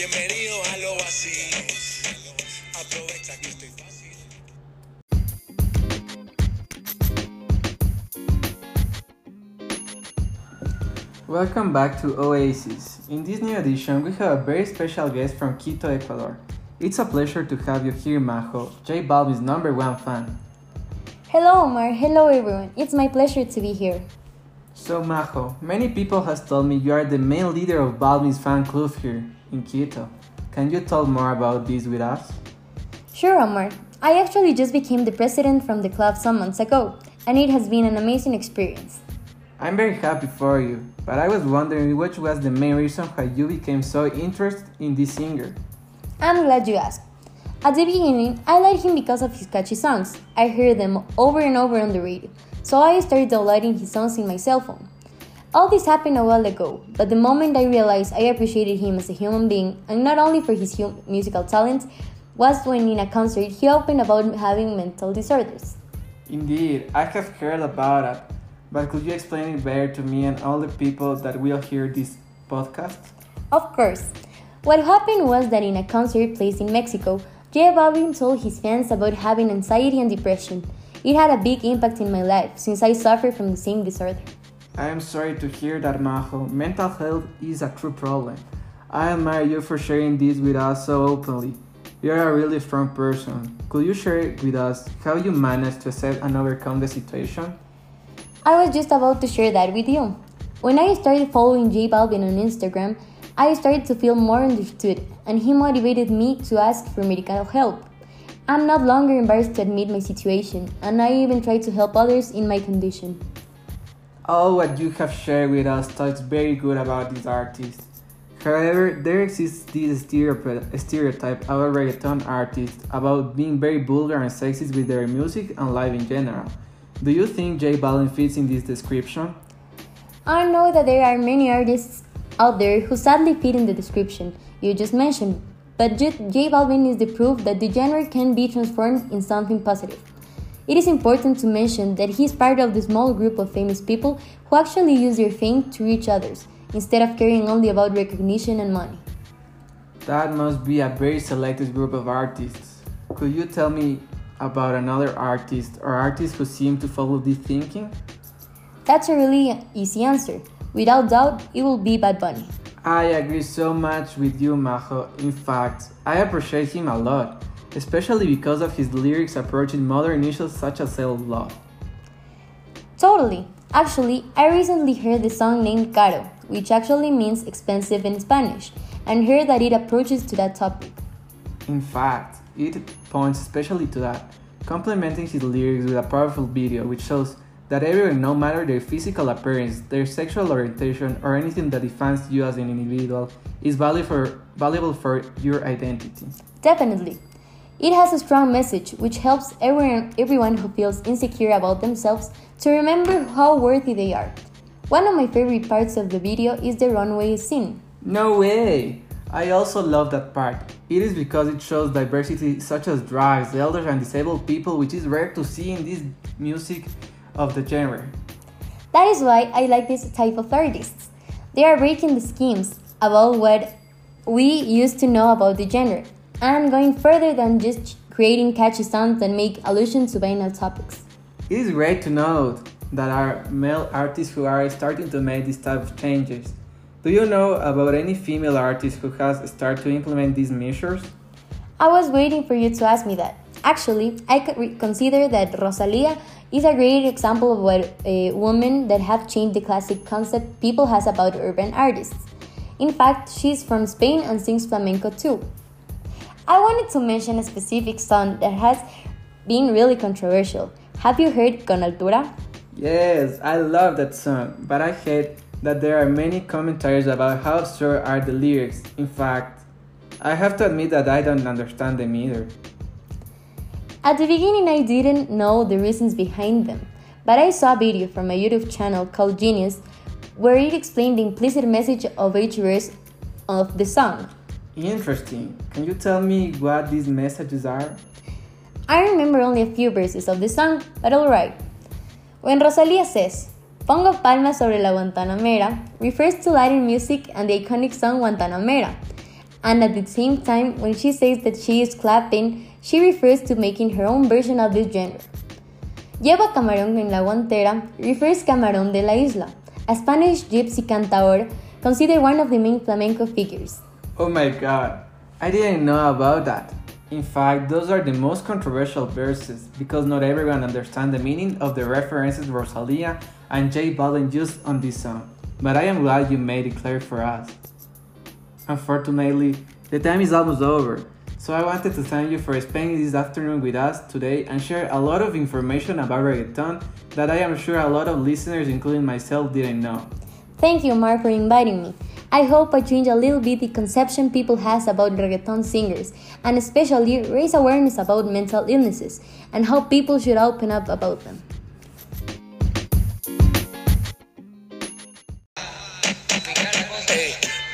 Bienvenido a lo vacío. Aprovecha que estoy fácil. Welcome back to Oasis. In this new edition, we have a very special guest from Quito, Ecuador. It's a pleasure to have you here, Majo, J Balvin's number one fan. Hello, Omar. Hello, everyone. It's my pleasure to be here. So, Majo, many people has told me you are the main leader of Balvin's fan club here in Quito. Can you tell more about this with us? Sure, Omar. I actually just became the president from the club some months ago, and it has been an amazing experience. I'm very happy for you, but I was wondering which was the main reason why you became so interested in this singer. I'm glad you asked. At the beginning, I liked him because of his catchy songs. I heard them over and over on the radio, so I started downloading his songs in my cell phone. All this happened a while ago, but the moment I realized I appreciated him as a human being, and not only for his hum- musical talents, was when in a concert he opened about having mental disorders. Indeed, I have heard about it, but could you explain it better to me and all the people that will hear this podcast? Of course. What happened was that in a concert placed in Mexico, J Balvin told his fans about having anxiety and depression. It had a big impact in my life since I suffer from the same disorder. I am sorry to hear that, Majo. Mental health is a true problem. I admire you for sharing this with us so openly. You are a really strong person. Could you share with us how you managed to accept and overcome the situation? I was just about to share that with you. When I started following J Balvin on Instagram, I started to feel more understood, and he motivated me to ask for medical help. I'm not longer embarrassed to admit my situation, and I even try to help others in my condition. All what you have shared with us talks very good about these artists. However, there exists this stereotype about reggaeton artists about being very vulgar and sexist with their music and life in general. Do you think J Balvin fits in this description? I know that there are many artists out there who sadly fit in the description you just mentioned, but J Balvin is the proof that the genre can be transformed in something positive. It is important to mention that he is part of the small group of famous people who actually use their fame to reach others, instead of caring only about recognition and money. That must be a very selected group of artists. Could you tell me about another artist or artists who seem to follow this thinking? That's a really easy answer. Without doubt, it will be Bad Bunny. I agree so much with you, Majo. In fact, I appreciate him a lot, especially because of his lyrics approaching modern issues such as self love. Totally. Actually, I recently heard the song named Caro, which actually means expensive in Spanish, and heard that it approaches to that topic. In fact, it points especially to that, complementing his lyrics with a powerful video which shows that everyone, no matter their physical appearance, their sexual orientation, or anything that defines you as an individual, is valuable for, valuable for your identity. Definitely. It has a strong message which helps everyone, everyone who feels insecure about themselves to remember how worthy they are. One of my favorite parts of the video is the runway scene. No way! I also love that part. It is because it shows diversity such as drags, elders, and disabled people, which is rare to see in this music of the genre. That is why I like this type of artists. They are breaking the schemes about what we used to know about the genre and going further than just creating catchy songs that make allusion to banal topics. It is great to note that our male artists who are starting to make these type of changes. Do you know about any female artist who has started to implement these measures? I was waiting for you to ask me that. Actually, I consider that Rosalia is a great example of what a woman that have changed the classic concept people has about urban artists. In fact, she's from Spain and sings flamenco too. I wanted to mention a specific song that has been really controversial. Have you heard Con Altura? Yes, I love that song, but I hate that there are many commentaries about how absurd are the lyrics. In fact, I have to admit that I don't understand them either. At the beginning, I didn't know the reasons behind them, but I saw a video from a YouTube channel called Genius where it explained the implicit message of each verse of the song. Interesting. Can you tell me what these messages are? I remember only a few verses of the song, but alright. When Rosalia says, Pongo palmas sobre la Guantanamera, refers to Latin music and the iconic song Guantanamera. And at the same time, when she says that she is clapping, she refers to making her own version of this genre. Lleva camarón en la guantera refers camarón de la isla, a Spanish gypsy cantaor considered one of the main flamenco figures. Oh my god, I didn't know about that. In fact, those are the most controversial verses because not everyone understands the meaning of the references Rosalia and J Balvin used on this song. But I am glad you made it clear for us. Unfortunately, the time is almost over, so I wanted to thank you for spending this afternoon with us today and share a lot of information about reggaeton that I am sure a lot of listeners, including myself, didn't know. Thank you, Mark, for inviting me. I hope I change a little bit the conception people has about reggaeton singers, and especially raise awareness about mental illnesses and how people should open up about them.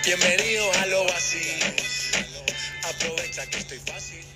A los vacíos. Aprovecha que estoy fácil.